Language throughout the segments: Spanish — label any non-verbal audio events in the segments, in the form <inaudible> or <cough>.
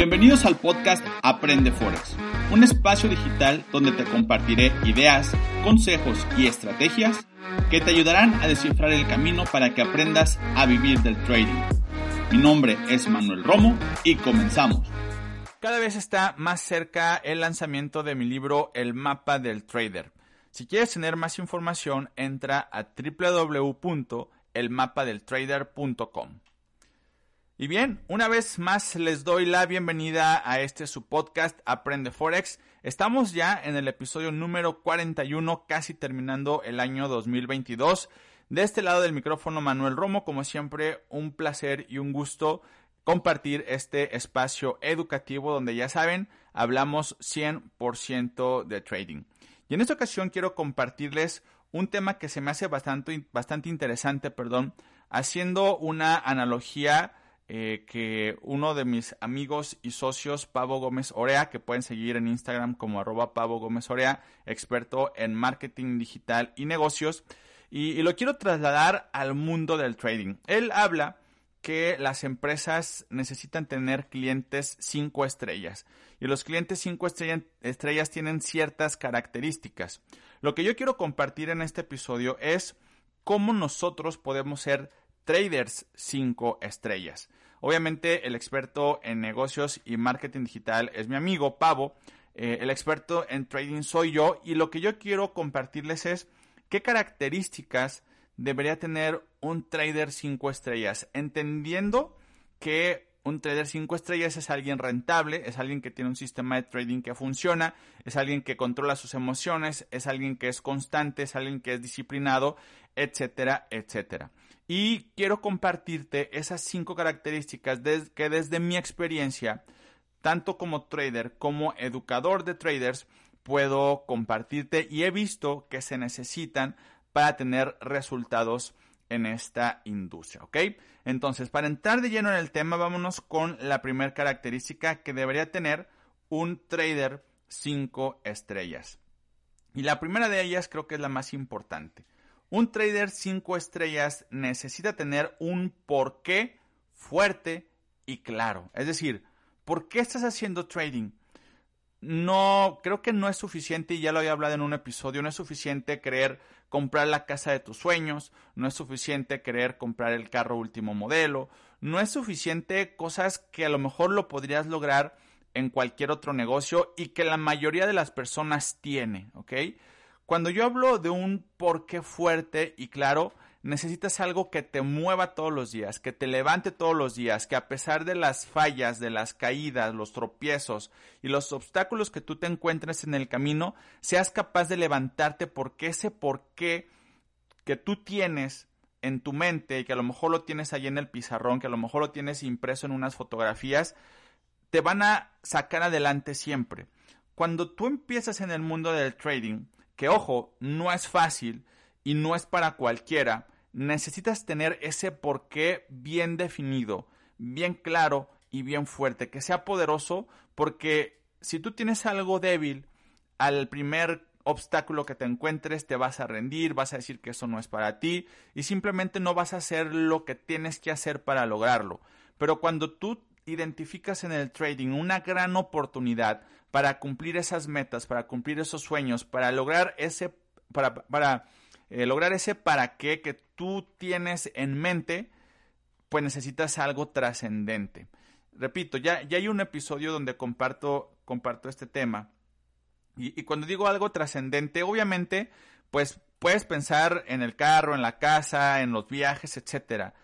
Bienvenidos al podcast Aprende Forex, un espacio digital donde te compartiré ideas, consejos y estrategias que te ayudarán a descifrar el camino para que aprendas a vivir del trading. Mi nombre es Manuel Romo y comenzamos. Cada vez está más cerca el lanzamiento de mi libro El mapa del trader. Si quieres tener más información, entra a www.elmapadeltrader.com. Y bien, una vez más les doy la bienvenida a este su podcast Aprende Forex. Estamos ya en el episodio número 41, casi terminando el año 2022. De este lado del micrófono Manuel Romo, como siempre, un placer y un gusto compartir este espacio educativo donde ya saben, hablamos 100% de trading. Y en esta ocasión quiero compartirles un tema que se me hace bastante, bastante interesante, perdón, haciendo una analogía eh, que uno de mis amigos y socios, Pavo Gómez Orea, que pueden seguir en Instagram como arroba Pavo Gómez Orea, experto en marketing digital y negocios, y, y lo quiero trasladar al mundo del trading. Él habla que las empresas necesitan tener clientes 5 estrellas. Y los clientes 5 estrellas tienen ciertas características. Lo que yo quiero compartir en este episodio es cómo nosotros podemos ser traders 5 estrellas. Obviamente el experto en negocios y marketing digital es mi amigo Pavo. Eh, el experto en trading soy yo. Y lo que yo quiero compartirles es qué características debería tener un trader 5 estrellas. Entendiendo que un trader 5 estrellas es alguien rentable, es alguien que tiene un sistema de trading que funciona, es alguien que controla sus emociones, es alguien que es constante, es alguien que es disciplinado, etcétera, etcétera. Y quiero compartirte esas cinco características que desde mi experiencia, tanto como trader como educador de traders, puedo compartirte y he visto que se necesitan para tener resultados en esta industria, ¿ok? Entonces, para entrar de lleno en el tema, vámonos con la primera característica que debería tener un trader 5 estrellas. Y la primera de ellas creo que es la más importante. Un trader 5 estrellas necesita tener un porqué fuerte y claro. Es decir, ¿por qué estás haciendo trading? No, creo que no es suficiente, y ya lo había hablado en un episodio, no es suficiente creer comprar la casa de tus sueños, no es suficiente querer comprar el carro último modelo, no es suficiente cosas que a lo mejor lo podrías lograr en cualquier otro negocio y que la mayoría de las personas tiene, ¿ok? Cuando yo hablo de un porqué fuerte y claro, necesitas algo que te mueva todos los días, que te levante todos los días, que a pesar de las fallas, de las caídas, los tropiezos y los obstáculos que tú te encuentres en el camino, seas capaz de levantarte porque ese porqué que tú tienes en tu mente y que a lo mejor lo tienes ahí en el pizarrón, que a lo mejor lo tienes impreso en unas fotografías, te van a sacar adelante siempre. Cuando tú empiezas en el mundo del trading, que ojo, no es fácil y no es para cualquiera, necesitas tener ese porqué bien definido, bien claro y bien fuerte, que sea poderoso, porque si tú tienes algo débil, al primer obstáculo que te encuentres te vas a rendir, vas a decir que eso no es para ti y simplemente no vas a hacer lo que tienes que hacer para lograrlo. Pero cuando tú identificas en el trading una gran oportunidad para cumplir esas metas, para cumplir esos sueños, para lograr ese, para, para eh, lograr ese para qué que tú tienes en mente, pues necesitas algo trascendente. Repito, ya, ya hay un episodio donde comparto, comparto este tema. Y, y cuando digo algo trascendente, obviamente, pues puedes pensar en el carro, en la casa, en los viajes, etcétera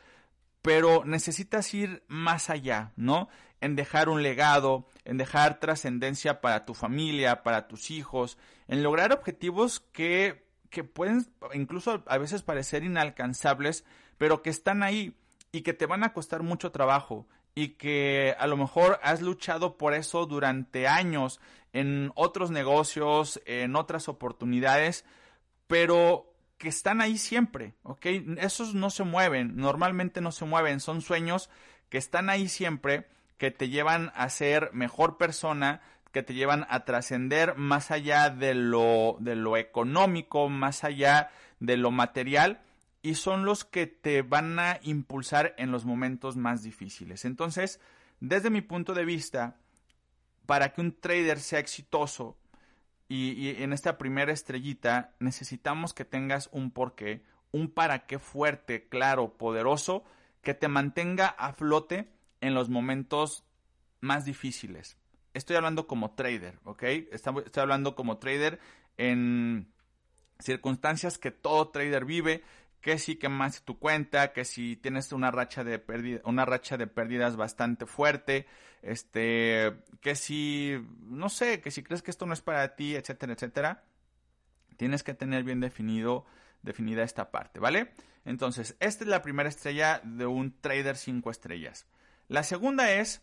pero necesitas ir más allá, ¿no? En dejar un legado, en dejar trascendencia para tu familia, para tus hijos, en lograr objetivos que, que pueden incluso a veces parecer inalcanzables, pero que están ahí y que te van a costar mucho trabajo y que a lo mejor has luchado por eso durante años en otros negocios, en otras oportunidades, pero que están ahí siempre, ¿ok? Esos no se mueven, normalmente no se mueven, son sueños que están ahí siempre, que te llevan a ser mejor persona, que te llevan a trascender más allá de lo, de lo económico, más allá de lo material, y son los que te van a impulsar en los momentos más difíciles. Entonces, desde mi punto de vista, para que un trader sea exitoso y, en esta primera estrellita necesitamos que tengas un porqué, un para qué fuerte, claro, poderoso, que te mantenga a flote en los momentos más difíciles. Estoy hablando como trader, ¿ok? Estoy hablando como trader en circunstancias que todo trader vive, que si quemaste tu cuenta, que si tienes una racha de pérdidas bastante fuerte, este, que si, no sé, que si crees que esto no es para ti, etcétera, etcétera, tienes que tener bien definido, definida esta parte, ¿vale? Entonces, esta es la primera estrella de un trader 5 estrellas. La segunda es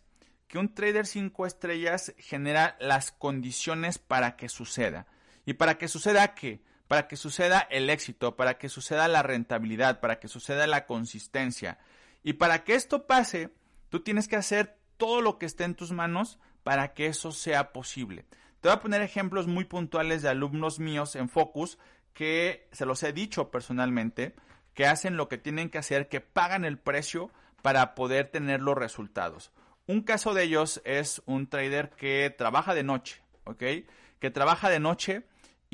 que un trader 5 estrellas genera las condiciones para que suceda. ¿Y para que suceda qué? Para que suceda el éxito, para que suceda la rentabilidad, para que suceda la consistencia. Y para que esto pase, tú tienes que hacer todo lo que esté en tus manos para que eso sea posible. Te voy a poner ejemplos muy puntuales de alumnos míos en Focus que se los he dicho personalmente, que hacen lo que tienen que hacer, que pagan el precio para poder tener los resultados. Un caso de ellos es un trader que trabaja de noche, ¿ok? Que trabaja de noche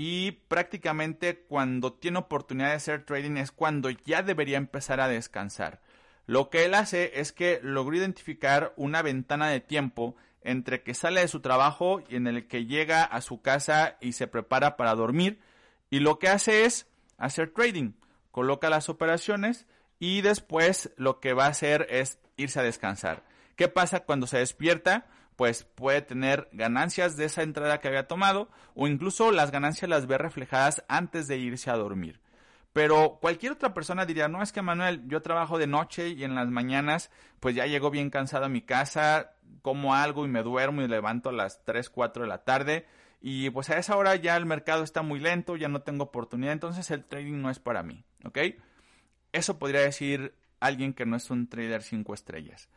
y prácticamente cuando tiene oportunidad de hacer trading es cuando ya debería empezar a descansar. Lo que él hace es que logró identificar una ventana de tiempo entre que sale de su trabajo y en el que llega a su casa y se prepara para dormir y lo que hace es hacer trading, coloca las operaciones y después lo que va a hacer es irse a descansar. ¿Qué pasa cuando se despierta? Pues puede tener ganancias de esa entrada que había tomado o incluso las ganancias las ve reflejadas antes de irse a dormir. Pero cualquier otra persona diría, no, es que Manuel, yo trabajo de noche y en las mañanas pues ya llego bien cansado a mi casa, como algo y me duermo y levanto a las 3, 4 de la tarde y pues a esa hora ya el mercado está muy lento, ya no tengo oportunidad, entonces el trading no es para mí, ¿ok? Eso podría decir alguien que no es un trader 5 estrellas.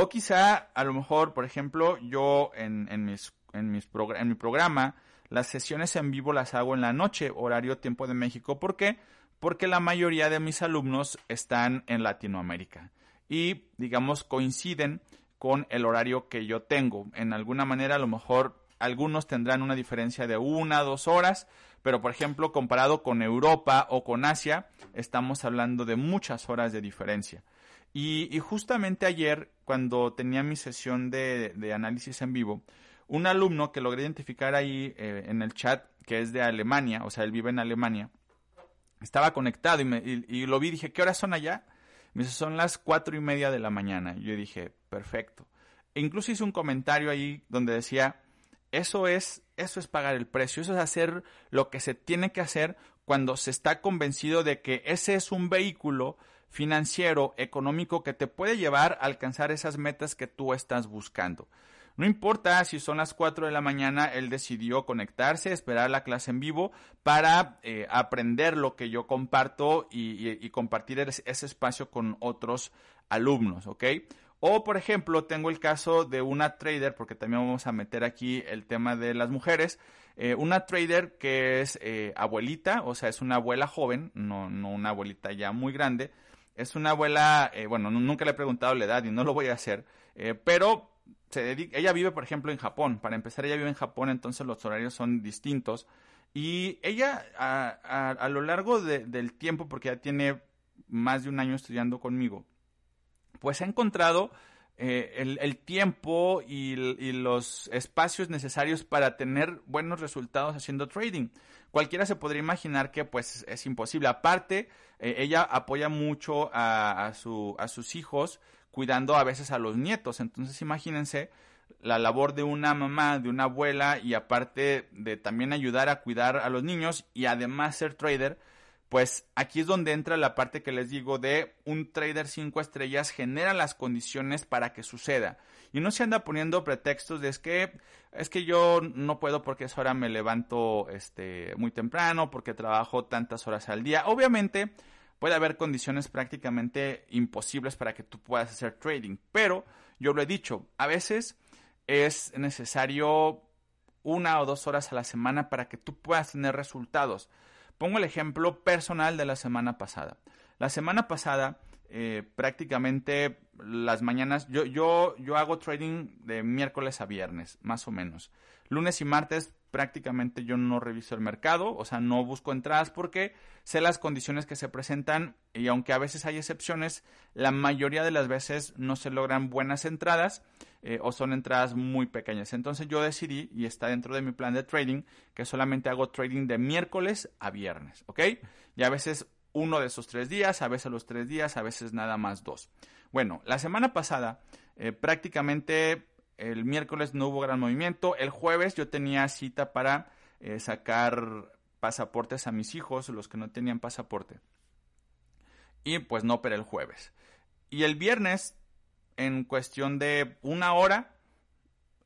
O quizá, a lo mejor, por ejemplo, yo en, mis, en, mis en mi programa, las sesiones en vivo las hago en la noche, horario tiempo de México. ¿Por qué? Porque la mayoría de mis alumnos están en Latinoamérica y, digamos, coinciden con el horario que yo tengo. En alguna manera, a lo mejor algunos tendrán una diferencia de una, dos horas, pero por ejemplo, comparado con Europa o con Asia, estamos hablando de muchas horas de diferencia. Y, justamente ayer, cuando tenía mi sesión de, análisis en vivo, un alumno que logré identificar ahí eh, en el chat, que es de Alemania, o sea, él vive en Alemania, estaba conectado y, lo vi y dije, ¿qué horas son allá? Me dice, son las cuatro y media de la mañana. Y yo dije, perfecto. E incluso hice un comentario ahí donde decía, eso es, eso es pagar el precio, eso es hacer lo que se tiene que hacer cuando se está convencido de que ese es un vehículo financiero, económico que te puede llevar a alcanzar esas metas que tú estás buscando. No importa si son las 4 de la mañana, él decidió conectarse, esperar la clase en vivo para eh, aprender lo que yo comparto y, compartir ese espacio con otros alumnos, ¿ok? O, por ejemplo, tengo el caso de una trader, porque también vamos a meter aquí el tema de las mujeres, eh, una trader que es eh, abuelita, o sea, es una abuela joven, no, no una abuelita ya muy grande, es una abuela, eh, bueno, nunca le he preguntado la edad y no lo voy a hacer, eh, pero se dedica, ella vive, por ejemplo, en Japón. Para empezar, ella vive en Japón, entonces los horarios son distintos. Y ella, a, lo largo del tiempo, porque ya tiene más de un año estudiando conmigo, pues ha encontrado eh, el, tiempo y, los espacios necesarios para tener buenos resultados haciendo trading. Cualquiera se podría imaginar que pues es imposible. Aparte, eh, ella apoya mucho a, su, a sus hijos, cuidando a veces a los nietos. Entonces imagínense la labor de una mamá, de una abuela y aparte de también ayudar a cuidar a los niños y además ser trader pues aquí es donde entra la parte que les digo de un trader 5 estrellas genera las condiciones para que suceda. Y no se anda poniendo pretextos de es que es que yo no puedo porque esa hora me levanto este muy temprano, porque trabajo tantas horas al día. Obviamente puede haber condiciones prácticamente imposibles para que tú puedas hacer trading, pero yo lo he dicho, a veces es necesario una o dos horas a la semana para que tú puedas tener resultados. Pongo el ejemplo personal de la semana pasada. La semana pasada eh, prácticamente las mañanas, yo, yo, yo hago trading de miércoles a viernes, más o menos. Lunes y martes prácticamente yo no reviso el mercado, o sea, no busco entradas porque sé las condiciones que se presentan y aunque a veces hay excepciones, la mayoría de las veces no se logran buenas entradas eh, o son entradas muy pequeñas. Entonces yo decidí, y está dentro de mi plan de trading, que solamente hago trading de miércoles a viernes, ¿ok? Y a veces uno de esos tres días, a veces los tres días, a veces nada más dos. Bueno, la semana pasada eh, prácticamente el miércoles no hubo gran movimiento. El jueves yo tenía cita para eh, sacar pasaportes a mis hijos, los que no tenían pasaporte. Y pues no operé el jueves. Y el viernes, en cuestión de una hora,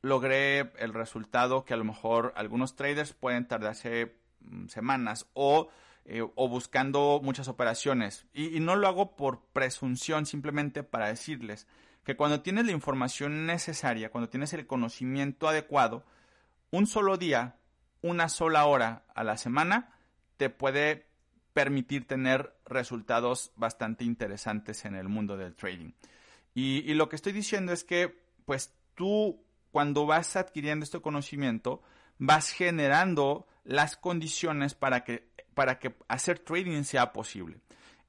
logré el resultado que a lo mejor algunos traders pueden tardarse mm, semanas o, eh, o buscando muchas operaciones. y no lo hago por presunción, simplemente para decirles que cuando tienes la información necesaria, cuando tienes el conocimiento adecuado, un solo día, una sola hora a la semana, te puede permitir tener resultados bastante interesantes en el mundo del trading. Y, lo que estoy diciendo es que, pues tú, cuando vas adquiriendo este conocimiento, vas generando las condiciones para que, para que hacer trading sea posible.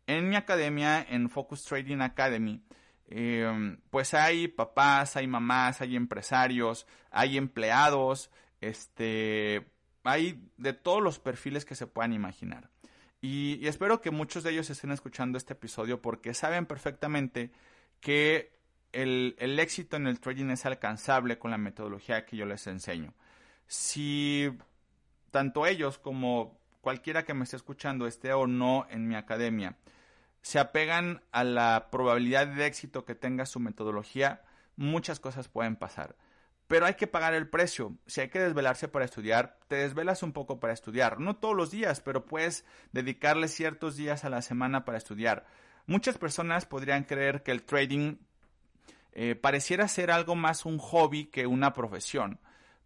En mi academia, en Focus Trading Academy, Em, pues hay papás, hay mamás, hay empresarios, hay empleados, este, hay de todos los perfiles que se puedan imaginar. Y, espero que muchos de ellos estén escuchando este episodio porque saben perfectamente que el, el éxito en el trading es alcanzable con la metodología que yo les enseño. Si tanto ellos como cualquiera que me esté escuchando esté o no en mi academia, se apegan a la probabilidad de éxito que tenga su metodología, muchas cosas pueden pasar. Pero hay que pagar el precio. Si hay que desvelarse para estudiar, te desvelas un poco para estudiar. No todos los días, pero puedes dedicarle ciertos días a la semana para estudiar. Muchas personas podrían creer que el trading eh, pareciera ser algo más un hobby que una profesión.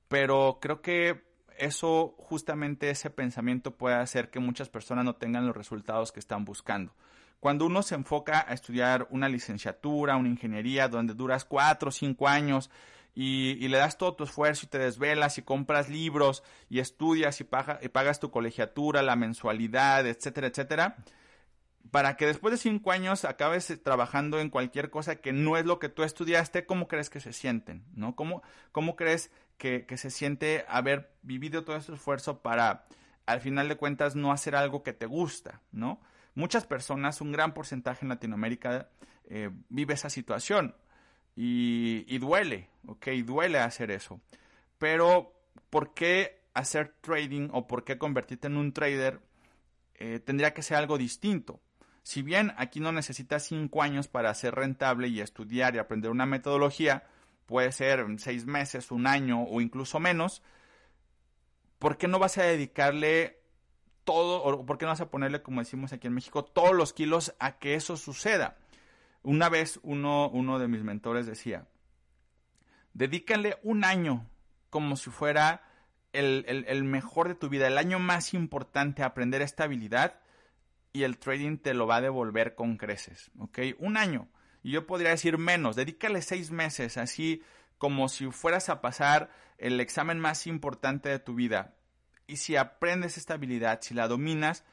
Pero creo que eso, justamente ese pensamiento puede hacer que muchas personas no tengan los resultados que están buscando. Cuando uno se enfoca a estudiar una licenciatura, una ingeniería, donde duras cuatro o cinco años y, le das todo tu esfuerzo y te desvelas y compras libros y estudias y, y pagas tu colegiatura, la mensualidad, etcétera, etcétera, para que después de cinco años acabes trabajando en cualquier cosa que no es lo que tú estudiaste, ¿cómo crees que se sienten? ¿No? ¿Cómo, cómo crees que, que se siente haber vivido todo ese esfuerzo para, al final de cuentas, no hacer algo que te gusta, ¿no? muchas personas, un gran porcentaje en Latinoamérica, eh, vive esa situación y, duele, ¿ok? Duele hacer eso. Pero, ¿por qué hacer trading o por qué convertirte en un trader eh, tendría que ser algo distinto? Si bien aquí no necesitas cinco años para ser rentable y estudiar y aprender una metodología, puede ser seis meses, un año o incluso menos, ¿por qué no vas a dedicarle todo, o por qué no vas a ponerle, como decimos aquí en México, todos los kilos a que eso suceda. Una vez uno, uno de mis mentores decía, dedícale un año como si fuera el, mejor de tu vida, el año más importante a aprender esta habilidad y el trading te lo va a devolver con creces, ¿ok? Un año. Y yo podría decir menos, dedícale seis meses, así como si fueras a pasar el examen más importante de tu vida. Y si aprendes esta habilidad, si la dominas,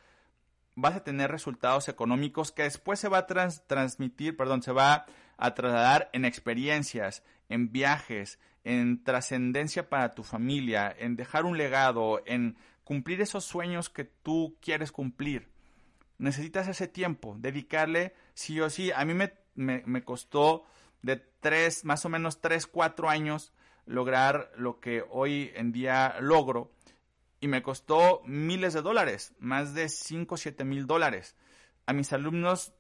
vas a tener resultados económicos que después se va a transmitir, perdón, se va a trasladar en experiencias, en viajes, en trascendencia para tu familia, en dejar un legado, en cumplir esos sueños que tú quieres cumplir. Necesitas ese tiempo, dedicarle sí o sí. A mí me, me, costó de tres, más o menos tres, cuatro años lograr lo que hoy en día logro y me costó miles de dólares, más de 5 o 7 mil dólares. A mis alumnos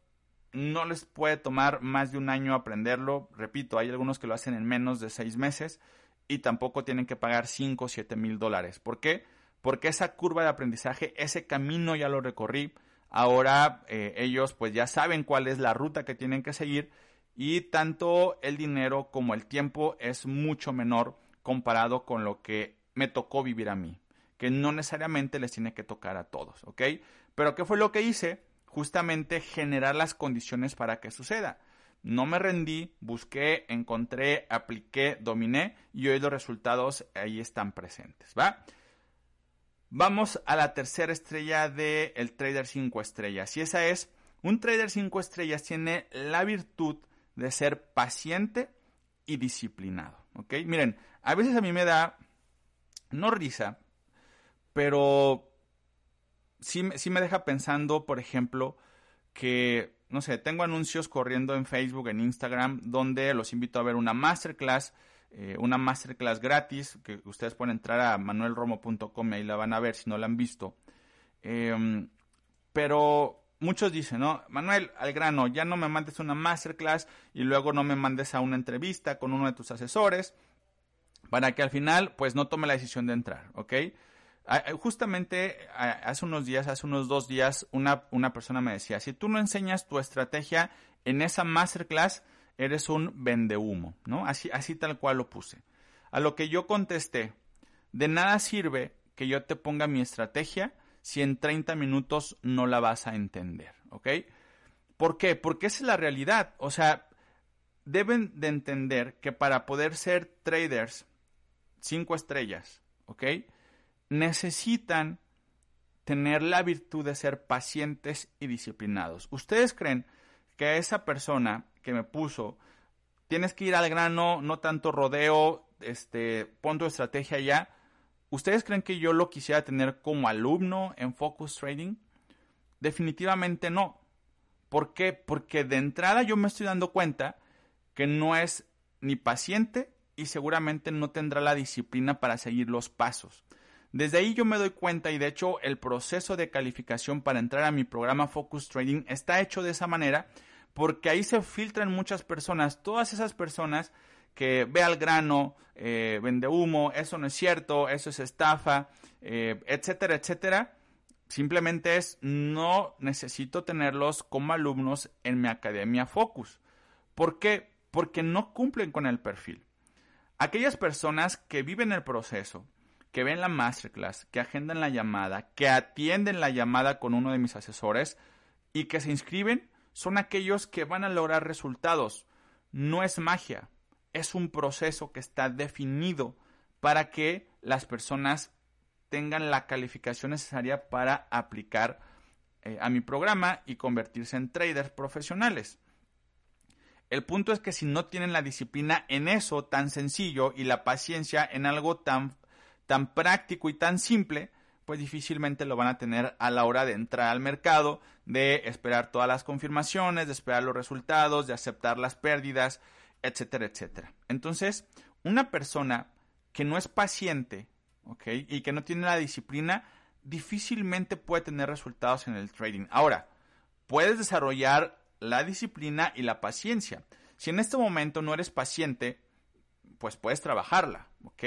no les puede tomar más de un año aprenderlo. Repito, hay algunos que lo hacen en menos de 6 meses y tampoco tienen que pagar 5 o 7 mil dólares. ¿Por qué? Porque esa curva de aprendizaje, ese camino ya lo recorrí. Ahora eh, ellos pues ya saben cuál es la ruta que tienen que seguir y tanto el dinero como el tiempo es mucho menor comparado con lo que me tocó vivir a mí que no necesariamente les tiene que tocar a todos, ¿ok? Pero ¿qué fue lo que hice? justamente generar las condiciones para que suceda. No me rendí, busqué, encontré, apliqué, dominé y hoy los resultados ahí están presentes, ¿va? Vamos a la tercera estrella del el trader 5 estrellas y esa es, un trader 5 estrellas tiene la virtud de ser paciente y disciplinado, ¿ok? Miren, a veces a mí me da, no risa, pero sí, me deja pensando, por ejemplo, que, no sé, tengo anuncios corriendo en Facebook, en Instagram, donde los invito a ver una masterclass, eh, una masterclass gratis, que ustedes pueden entrar a manuelromo.com y ahí la van a ver si no la han visto. Em, pero muchos dicen, ¿no? Manuel, al grano, ya no me mandes una masterclass y luego no me mandes a una entrevista con uno de tus asesores para que al final, pues no tome la decisión de entrar, ¿ok? Ah, eh, justamente hace unos días, hace unos dos días, una, una persona me decía, si tú no enseñas tu estrategia en esa masterclass, eres un vendehumo, ¿no? Así, así tal cual lo puse. A lo que yo contesté, de nada sirve que yo te ponga mi estrategia si en 30 minutos no la vas a entender, ¿ok? ¿Por qué? Porque esa es la realidad. O sea, deben de entender que para poder ser traders cinco estrellas, ¿ok? necesitan tener la virtud de ser pacientes y disciplinados. ¿Ustedes creen que esa persona que me puso, tienes que ir al grano, no tanto rodeo, este, pon tu estrategia ya? ¿Ustedes creen que yo lo quisiera tener como alumno en Focus Trading? Definitivamente no. ¿Por qué? Porque de entrada yo me estoy dando cuenta que no es ni paciente y seguramente no tendrá la disciplina para seguir los pasos. Desde ahí yo me doy cuenta y de hecho el proceso de calificación para entrar a mi programa Focus Trading está hecho de esa manera porque ahí se filtran muchas personas, todas esas personas que ve al grano, eh, vende humo, eso no es cierto, eso es estafa, eh, etcétera, etcétera. Simplemente es no necesito tenerlos como alumnos en mi academia Focus. ¿Por qué? Porque no cumplen con el perfil. Aquellas personas que viven el proceso, que ven la masterclass, que agendan la llamada, que atienden la llamada con uno de mis asesores y que se inscriben, son aquellos que van a lograr resultados. No es magia, es un proceso que está definido para que las personas tengan la calificación necesaria para aplicar eh, a mi programa y convertirse en traders profesionales. El punto es que si no tienen la disciplina en eso tan sencillo y la paciencia en algo tan tan práctico y tan simple, pues difícilmente lo van a tener a la hora de entrar al mercado, de esperar todas las confirmaciones, de esperar los resultados, de aceptar las pérdidas, etcétera, etcétera. Entonces, una persona que no es paciente, ¿ok? Y que no tiene la disciplina, difícilmente puede tener resultados en el trading. Ahora, puedes desarrollar la disciplina y la paciencia. Si en este momento no eres paciente, pues puedes trabajarla, ¿ok?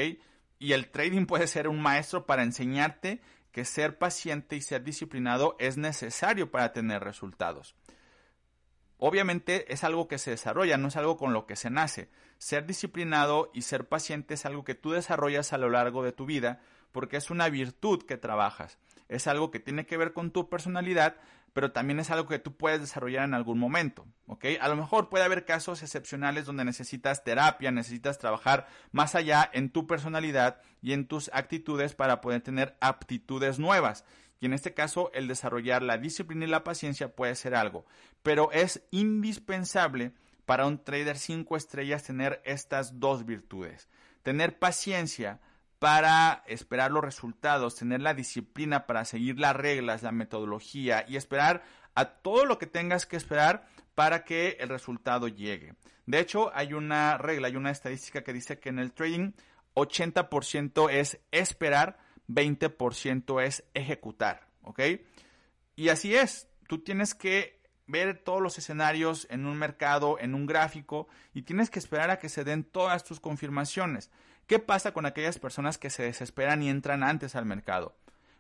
Y el trading puede ser un maestro para enseñarte que ser paciente y ser disciplinado es necesario para tener resultados. Obviamente es algo que se desarrolla, no es algo con lo que se nace. Ser disciplinado y ser paciente es algo que tú desarrollas a lo largo de tu vida porque es una virtud que trabajas. Es algo que tiene que ver con tu personalidad, pero también es algo que tú puedes desarrollar en algún momento, ¿ok? A lo mejor puede haber casos excepcionales donde necesitas terapia, necesitas trabajar más allá en tu personalidad y en tus actitudes para poder tener aptitudes nuevas. Y en este caso, el desarrollar la disciplina y la paciencia puede ser algo, pero es indispensable para un trader 5 estrellas tener estas dos virtudes. Tener paciencia para esperar los resultados, tener la disciplina para seguir las reglas, la metodología y esperar a todo lo que tengas que esperar para que el resultado llegue. De hecho, hay una regla, hay una estadística que dice que en el trading 80% es esperar, 20% es ejecutar, ¿ok? Y así es, tú tienes que ver todos los escenarios en un mercado, en un gráfico, y tienes que esperar a que se den todas tus confirmaciones. ¿Qué pasa con aquellas personas que se desesperan y entran antes al mercado?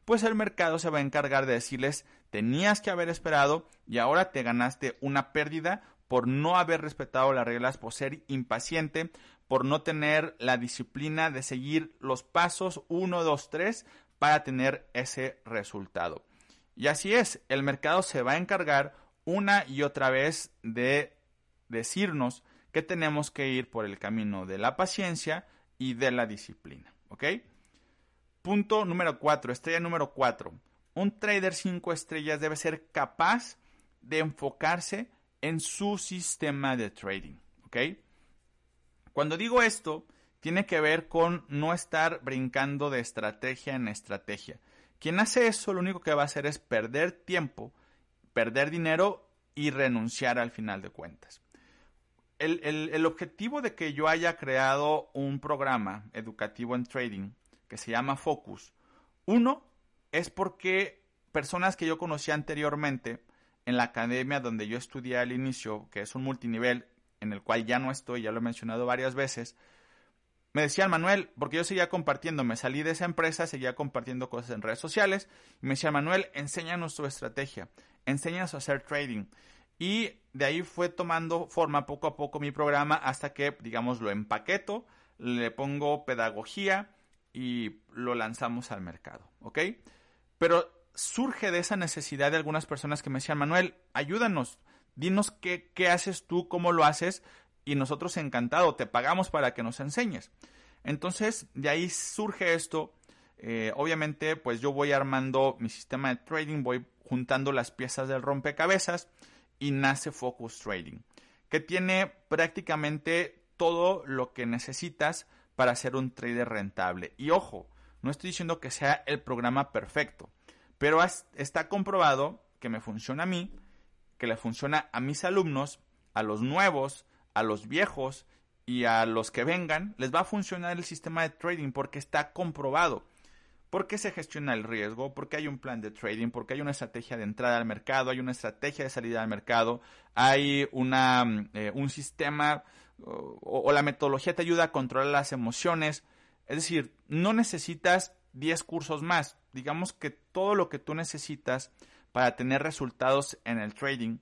Pues el mercado se va a encargar de decirles, tenías que haber esperado y ahora te ganaste una pérdida por no haber respetado las reglas, por ser impaciente, por no tener la disciplina de seguir los pasos 1, 2, 3 para tener ese resultado. Y así es, el mercado se va a encargar una y otra vez de decirnos que tenemos que ir por el camino de la paciencia y de la disciplina. ¿Ok? Punto número 4, estrella número 4. Un trader 5 estrellas debe ser capaz de enfocarse en su sistema de trading. ¿Ok? Cuando digo esto, tiene que ver con no estar brincando de estrategia en estrategia. Quien hace eso lo único que va a hacer es perder tiempo, perder dinero y renunciar al final de cuentas. El, objetivo de que yo haya creado un programa educativo en trading que se llama Focus, uno es porque personas que yo conocía anteriormente en la academia donde yo estudié al inicio, que es un multinivel en el cual ya no estoy, ya lo he mencionado varias veces, me decían, Manuel, porque yo seguía compartiendo, me salí de esa empresa, seguía compartiendo cosas en redes sociales, y me decían, Manuel, enséñanos tu estrategia, enséñanos a hacer trading. Y de ahí fue tomando forma poco a poco mi programa hasta que, digamos, lo empaqueto, le pongo pedagogía y lo lanzamos al mercado, ¿ok? Pero surge de esa necesidad de algunas personas que me decían, Manuel, ayúdanos, dinos qué, qué haces tú, cómo lo haces, y nosotros encantado, te pagamos para que nos enseñes. Entonces, de ahí surge esto. Eh, obviamente, pues yo voy armando mi sistema de trading, voy juntando las piezas del rompecabezas y nace Focus Trading, que tiene prácticamente todo lo que necesitas para ser un trader rentable. Y ojo, no estoy diciendo que sea el programa perfecto, pero está comprobado que me funciona a mí, que le funciona a mis alumnos, a los nuevos, a los viejos y a los que vengan, les va a funcionar el sistema de trading porque está comprobado. Porque se gestiona el riesgo, porque hay un plan de trading, porque hay una estrategia de entrada al mercado, hay una estrategia de salida al mercado, hay una, eh, un sistema o, la metodología te ayuda a controlar las emociones. Es decir, no necesitas 10 cursos más. Digamos que todo lo que tú necesitas para tener resultados en el trading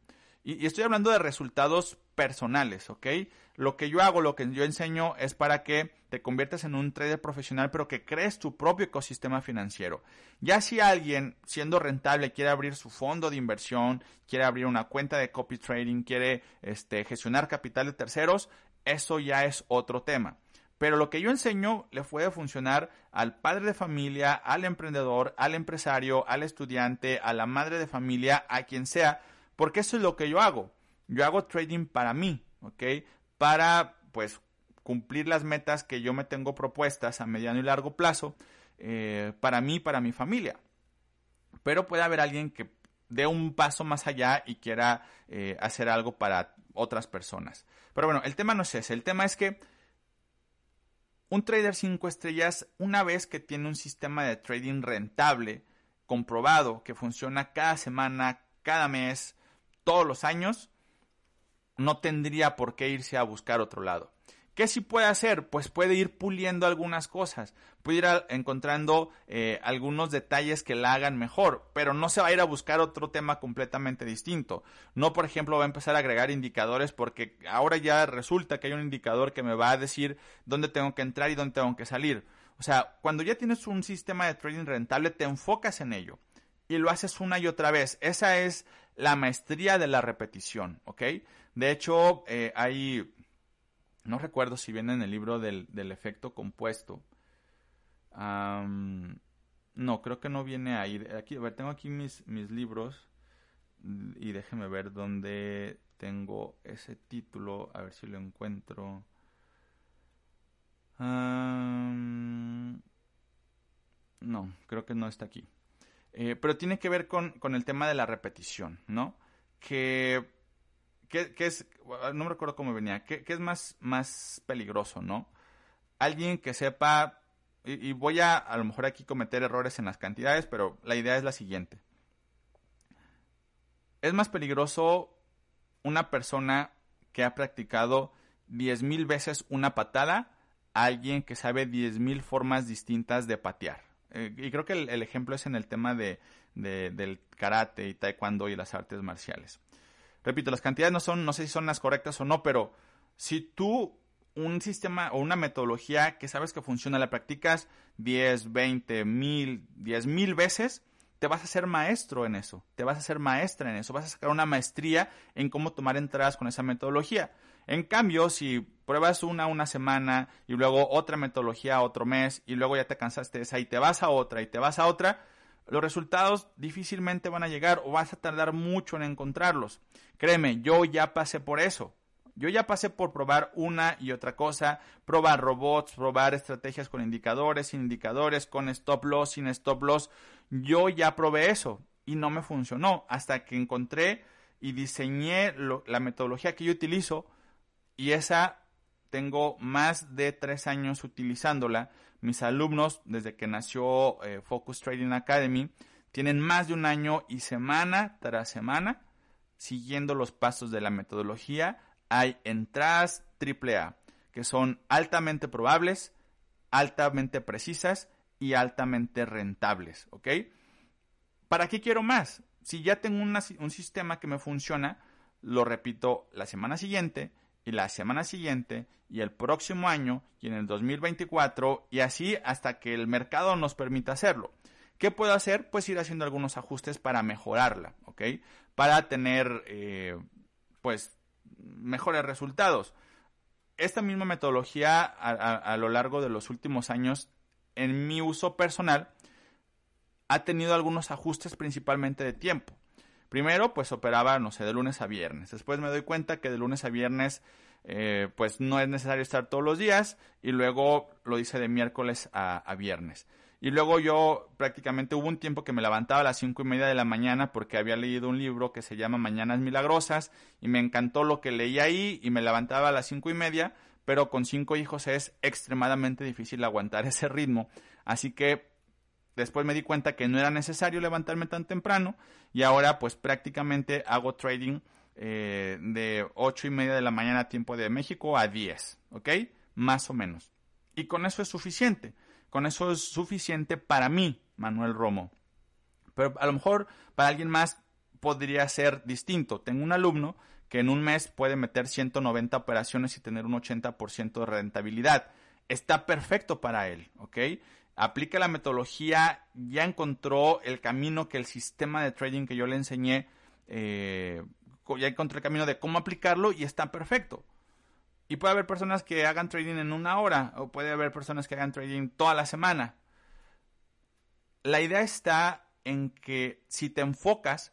y, estoy hablando de resultados personales, ¿ok? Lo que yo hago, lo que yo enseño es para que te conviertas en un trader profesional, pero que crees tu propio ecosistema financiero. Ya si alguien, siendo rentable, quiere abrir su fondo de inversión, quiere abrir una cuenta de copy trading, quiere este, gestionar capital de terceros, eso ya es otro tema. Pero lo que yo enseño le puede funcionar al padre de familia, al emprendedor, al empresario, al estudiante, a la madre de familia, a quien sea, porque eso es lo que yo hago. Yo hago trading para mí, ¿ok? Para, pues, cumplir las metas que yo me tengo propuestas a mediano y largo plazo, eh, para mí, para mi familia. Pero puede haber alguien que dé un paso más allá y quiera eh, hacer algo para otras personas. Pero bueno, el tema no es ese. El tema es que un trader 5 estrellas, una vez que tiene un sistema de trading rentable, comprobado, que funciona cada semana, cada mes, todos los años, no tendría por qué irse a buscar otro lado. ¿Qué sí puede hacer? Pues puede ir puliendo algunas cosas, puede ir encontrando eh, algunos detalles que la hagan mejor, pero no se va a ir a buscar otro tema completamente distinto. No, por ejemplo, va a empezar a agregar indicadores porque ahora ya resulta que hay un indicador que me va a decir dónde tengo que entrar y dónde tengo que salir. O sea, cuando ya tienes un sistema de trading rentable, te enfocas en ello y lo haces una y otra vez. Esa es la maestría de la repetición. De hecho, eh, hay, no recuerdo si viene en el libro del, efecto compuesto. no, creo que no viene ahí. Aquí, a ver, tengo aquí mis, mis libros y déjeme ver dónde tengo ese título, a ver si lo encuentro. no, creo que no está aquí. Eh, pero tiene que ver con, el tema de la repetición, ¿no? Que, es, no me recuerdo cómo venía, que, es más, más peligroso, ¿no? Alguien que sepa, y, voy a a lo mejor aquí cometer errores en las cantidades, pero la idea es la siguiente. Es más peligroso una persona que ha practicado 10.000 veces una patada a alguien que sabe 10.000 formas distintas de patear. Eh, y creo que el, ejemplo es en el tema de, del karate y taekwondo y las artes marciales. Repito, las cantidades no son, no sé si son las correctas o no, pero si tú un sistema o una metodología que sabes que funciona, la practicas 10, 20, 1000, 10 mil veces, te vas a ser maestro en eso, te vas a ser maestra en eso, vas a sacar una maestría en cómo tomar entradas con esa metodología. En cambio, si pruebas una una semana y luego otra metodología otro mes y luego ya te cansaste de esa y te vas a otra y te vas a otra, los resultados difícilmente van a llegar o vas a tardar mucho en encontrarlos. Créeme, yo ya pasé por eso. Yo ya pasé por probar una y otra cosa, probar robots, probar estrategias con indicadores, sin indicadores, con stop loss, sin stop loss. Yo ya probé eso y no me funcionó hasta que encontré y diseñé la metodología que yo utilizo y esa tengo más de tres años utilizándola. Mis alumnos, desde que nació eh, Focus Trading Academy, tienen más de un año y semana tras semana siguiendo los pasos de la metodología hay entradas AAA que son altamente probables, altamente precisas y altamente rentables, ¿ok? ¿Para qué quiero más? Si ya tengo un sistema que me funciona, lo repito la semana siguiente y la semana siguiente y el próximo año y en el 2024 y así hasta que el mercado nos permita hacerlo. ¿Qué puedo hacer? Pues ir haciendo algunos ajustes para mejorarla, ¿ok? Para tener, eh, pues, mejores resultados. Esta misma metodología a, lo largo de los últimos años, en mi uso personal, ha tenido algunos ajustes principalmente de tiempo. Primero, pues operaba, no sé, de lunes a viernes. Después me doy cuenta que de lunes a viernes, eh, pues no es necesario estar todos los días. Y luego lo hice de miércoles a viernes. Y luego yo prácticamente hubo un tiempo que me levantaba a las cinco y media de la mañana porque había leído un libro que se llama Mañanas Milagrosas y me encantó lo que leí ahí y me levantaba a las cinco y media, pero con cinco hijos es extremadamente difícil aguantar <laughs> ese ritmo. Así que después me di cuenta que no era necesario levantarme tan temprano y ahora pues prácticamente hago trading eh, de ocho y media de la mañana a tiempo de México a 10, ¿ok? Más o menos. Y con eso es suficiente. Con eso es suficiente para mí, Manuel Romo. Pero a lo mejor para alguien más podría ser distinto. Tengo un alumno que en un mes puede meter 190 operaciones y tener un 80% de rentabilidad. Está perfecto para él, ¿ok? Aplica la metodología, ya encontró el camino que el sistema de trading que yo le enseñé, eh, ya encontró el camino de cómo aplicarlo y está perfecto. Y puede haber personas que hagan trading en una hora o puede haber personas que hagan trading toda la semana. La idea está en que si te enfocas,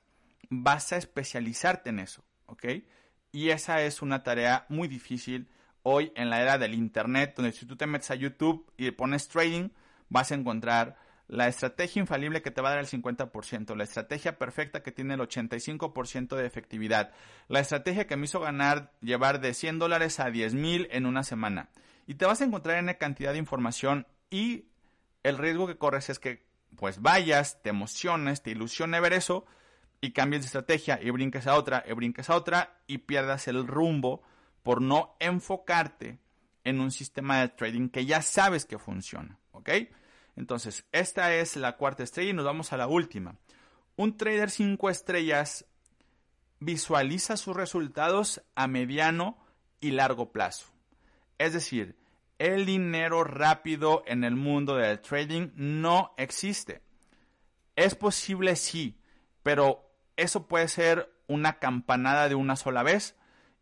vas a especializarte en eso, ¿ok? Y esa es una tarea muy difícil hoy en la era del Internet, donde si tú te metes a YouTube y pones trading, vas a encontrar la estrategia infalible que te va a dar el 50%, la estrategia perfecta que tiene el 85% de efectividad, la estrategia que me hizo ganar, llevar de 100 dólares a 10 mil en una semana. Y te vas a encontrar en una cantidad de información y el riesgo que corres es que pues vayas, te emociones, te ilusione ver eso y cambies de estrategia y brinques a otra y brinques a otra y pierdas el rumbo por no enfocarte en un sistema de trading que ya sabes que funciona, ¿ok? Entonces, esta es la cuarta estrella y nos vamos a la última. Un trader 5 estrellas visualiza sus resultados a mediano y largo plazo. Es decir, el dinero rápido en el mundo del trading no existe. Es posible sí, pero eso puede ser una campanada de una sola vez.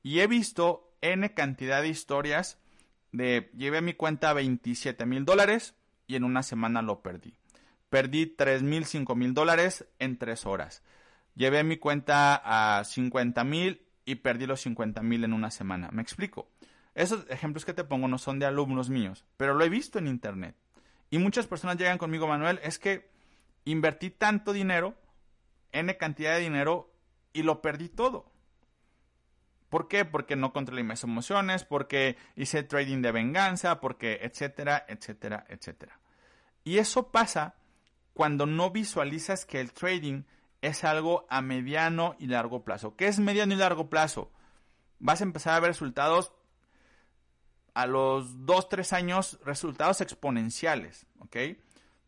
Y he visto N cantidad de historias de llevé mi cuenta 27 mil dólares, y en una semana lo perdí. Perdí 3 mil, 5 mil dólares en 3 horas. Llevé mi cuenta a 50 mil y perdí los 50 mil en una semana. ¿Me explico? Esos ejemplos que te pongo no son de alumnos míos, pero lo he visto en internet. Y muchas personas llegan conmigo, Manuel, es que invertí tanto dinero, N cantidad de dinero, y lo perdí todo. ¿Por qué? Porque no controlé mis emociones, porque hice trading de venganza, porque etcétera, etcétera, etcétera. Y eso pasa cuando no visualizas que el trading es algo a mediano y largo plazo. ¿Qué es mediano y largo plazo? Vas a empezar a ver resultados a los 2, 3 años, resultados exponenciales, ¿ok?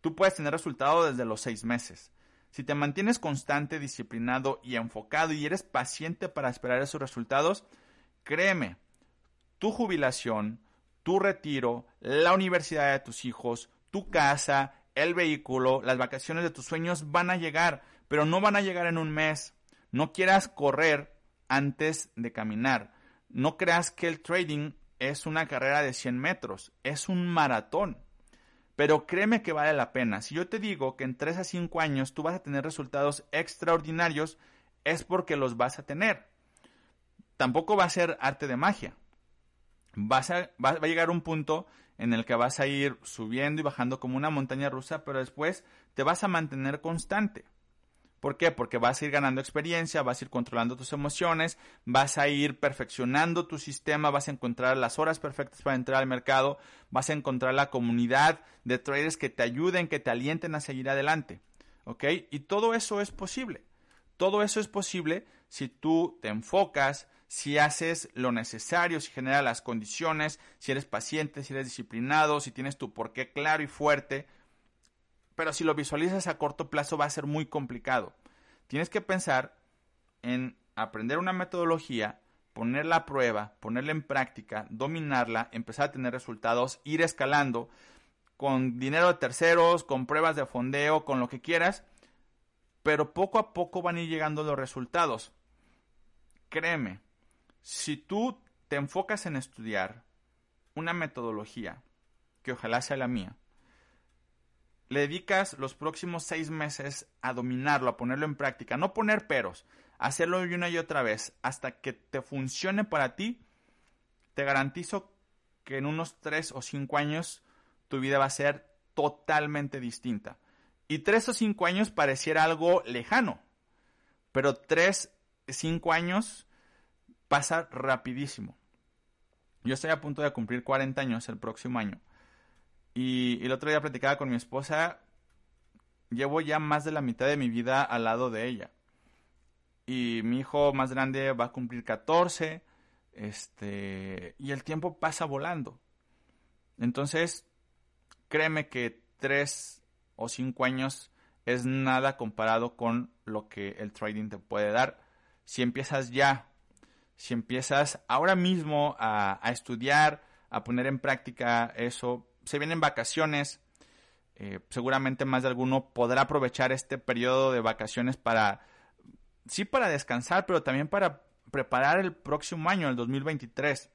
Tú puedes tener resultados desde los 6 meses. Si te mantienes constante, disciplinado y enfocado y eres paciente para esperar esos resultados, créeme, tu jubilación, tu retiro, la universidad de tus hijos, tu casa, el vehículo, las vacaciones de tus sueños van a llegar, pero no van a llegar en un mes. No quieras correr antes de caminar. No creas que el trading es una carrera de 100 metros, es un maratón. Pero créeme que vale la pena. Si yo te digo que en 3 a 5 años tú vas a tener resultados extraordinarios, es porque los vas a tener. Tampoco va a ser arte de magia. Vas a, va, a llegar un punto en el que vas a ir subiendo y bajando como una montaña rusa, pero después te vas a mantener constante. ¿Por qué? Porque vas a ir ganando experiencia, vas a ir controlando tus emociones, vas a ir perfeccionando tu sistema, vas a encontrar las horas perfectas para entrar al mercado, vas a encontrar la comunidad de traders que te ayuden, que te alienten a seguir adelante. ¿Ok? Y todo eso es posible. Todo eso es posible si tú te enfocas, si haces lo necesario, si generas las condiciones, si eres paciente, si eres disciplinado, si tienes tu porqué claro y fuerte pero si lo visualizas a corto plazo va a ser muy complicado. Tienes que pensar en aprender una metodología, ponerla a prueba, ponerla en práctica, dominarla, empezar a tener resultados, ir escalando con dinero de terceros, con pruebas de fondeo, con lo que quieras, pero poco a poco van a ir llegando los resultados. Créeme, si tú te enfocas en estudiar una metodología, que ojalá sea la mía, le dedicas los próximos seis meses a dominarlo, a ponerlo en práctica, no poner peros, hacerlo una y otra vez hasta que te funcione para ti, te garantizo que en unos tres o cinco años tu vida va a ser totalmente distinta. Y tres o cinco años pareciera algo lejano, pero tres, cinco años pasa rapidísimo. Yo estoy a punto de cumplir 40 años el próximo año. Y, el otro día platicaba con mi esposa, llevo ya más de la mitad de mi vida al lado de ella. Y mi hijo más grande va a cumplir 14, este, y el tiempo pasa volando. Entonces, créeme que tres o cinco años es nada comparado con lo que el trading te puede dar. Si empiezas ya, si empiezas ahora mismo a, a estudiar, a poner en práctica eso, se vienen vacaciones. Eh, seguramente más de alguno podrá aprovechar este periodo de vacaciones para, sí para descansar, pero también para preparar el próximo año, el 2023.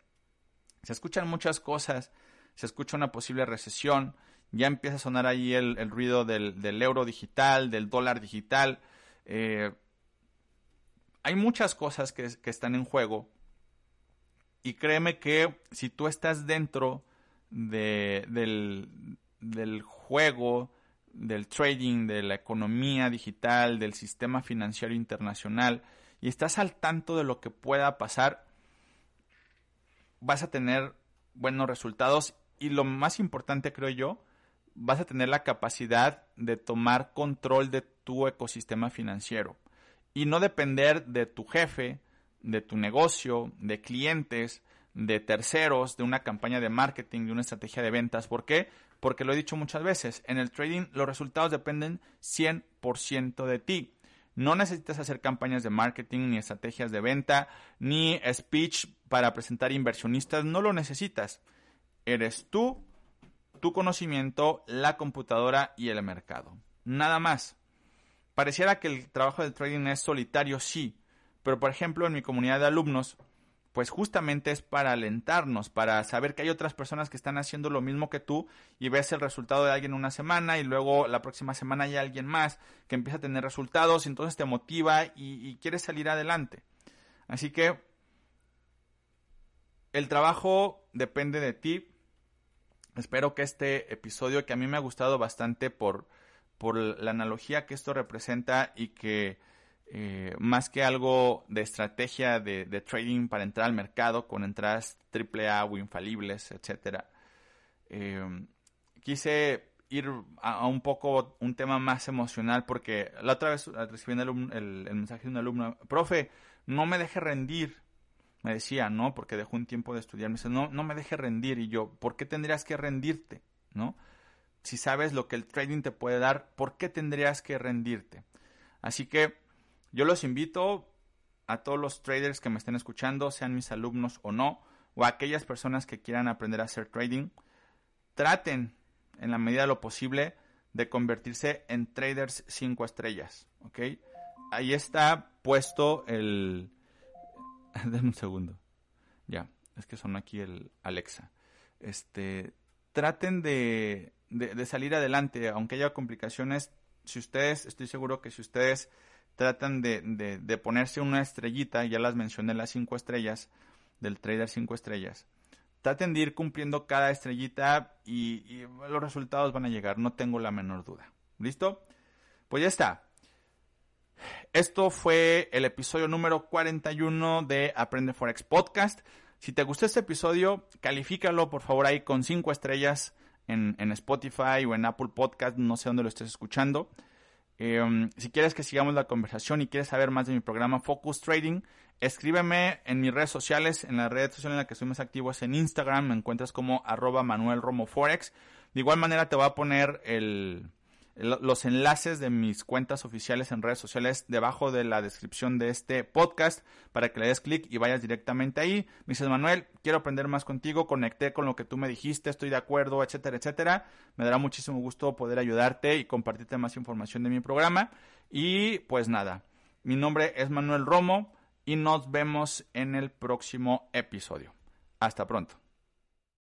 Se escuchan muchas cosas, se escucha una posible recesión, ya empieza a sonar ahí el, ruido del, euro digital, del dólar digital. Eh, hay muchas cosas que, que están en juego y créeme que si tú estás dentro de, del, juego, del trading, de la economía digital, del sistema financiero internacional, y estás al tanto de lo que pueda pasar, vas a tener buenos resultados y lo más importante creo yo, vas a tener la capacidad de tomar control de tu ecosistema financiero y no depender de tu jefe, de tu negocio, de clientes, de terceros, de una campaña de marketing, de una estrategia de ventas. ¿Por qué? Porque lo he dicho muchas veces, en el trading los resultados dependen 100% de ti. No necesitas hacer campañas de marketing, ni estrategias de venta, ni speech para presentar inversionistas, no lo necesitas. Eres tú, tu conocimiento, la computadora y el mercado. Nada más. Pareciera que el trabajo del trading es solitario, sí, pero por ejemplo en mi comunidad de alumnos pues justamente es para alentarnos, para saber que hay otras personas que están haciendo lo mismo que tú y ves el resultado de alguien una semana y luego la próxima semana hay alguien más que empieza a tener resultados y entonces te motiva y, quieres salir adelante. Así que el trabajo depende de ti. Espero que este episodio que a mí me ha gustado bastante por, por la analogía que esto representa y que eh, más que algo de estrategia de, trading para entrar al mercado con entradas AAA o infalibles, etcétera. Eh, quise ir a, un poco un tema más emocional porque la otra vez recibí el, mensaje de un alumno, profe, no me deje rendir, me decía, ¿no? Porque dejó un tiempo de estudiar, me dice, no, no me deje rendir y yo, ¿por qué tendrías que rendirte? ¿No? Si sabes lo que el trading te puede dar, ¿por qué tendrías que rendirte? Así que yo los invito a todos los traders que me estén escuchando, sean mis alumnos o no, o a aquellas personas que quieran aprender a hacer trading, traten en la medida de lo posible de convertirse en traders 5 estrellas. ¿Ok? Ahí está puesto el... <laughs> Denme un segundo. Ya, es que son aquí el Alexa. Este, traten de, de, salir adelante, aunque haya complicaciones. Si ustedes, estoy seguro que si ustedes tratan de, de, ponerse una estrellita, ya las mencioné las 5 estrellas, del trader 5 estrellas, traten de ir cumpliendo cada estrellita y, los resultados van a llegar, no tengo la menor duda. ¿Listo? Pues ya está. Esto fue el episodio número 41 de Aprende Forex Podcast. Si te gustó este episodio, califícalo por favor ahí con 5 estrellas en, en, Spotify o en Apple Podcast, no sé dónde lo estés escuchando. Em, si quieres que sigamos la conversación y quieres saber más de mi programa Focus Trading, escríbeme en mis redes sociales, en la red social en la que estoy más activo es en Instagram, me encuentras como arroba Manuel Romo Forex. De igual manera te voy a poner el, los enlaces de mis cuentas oficiales en redes sociales debajo de la descripción de este podcast para que le des clic y vayas directamente ahí. Me dices, Manuel, quiero aprender más contigo, conecté con lo que tú me dijiste, estoy de acuerdo, etcétera, etcétera. Me dará muchísimo gusto poder ayudarte y compartirte más información de mi programa. Y pues nada, mi nombre es Manuel Romo y nos vemos en el próximo episodio. Hasta pronto.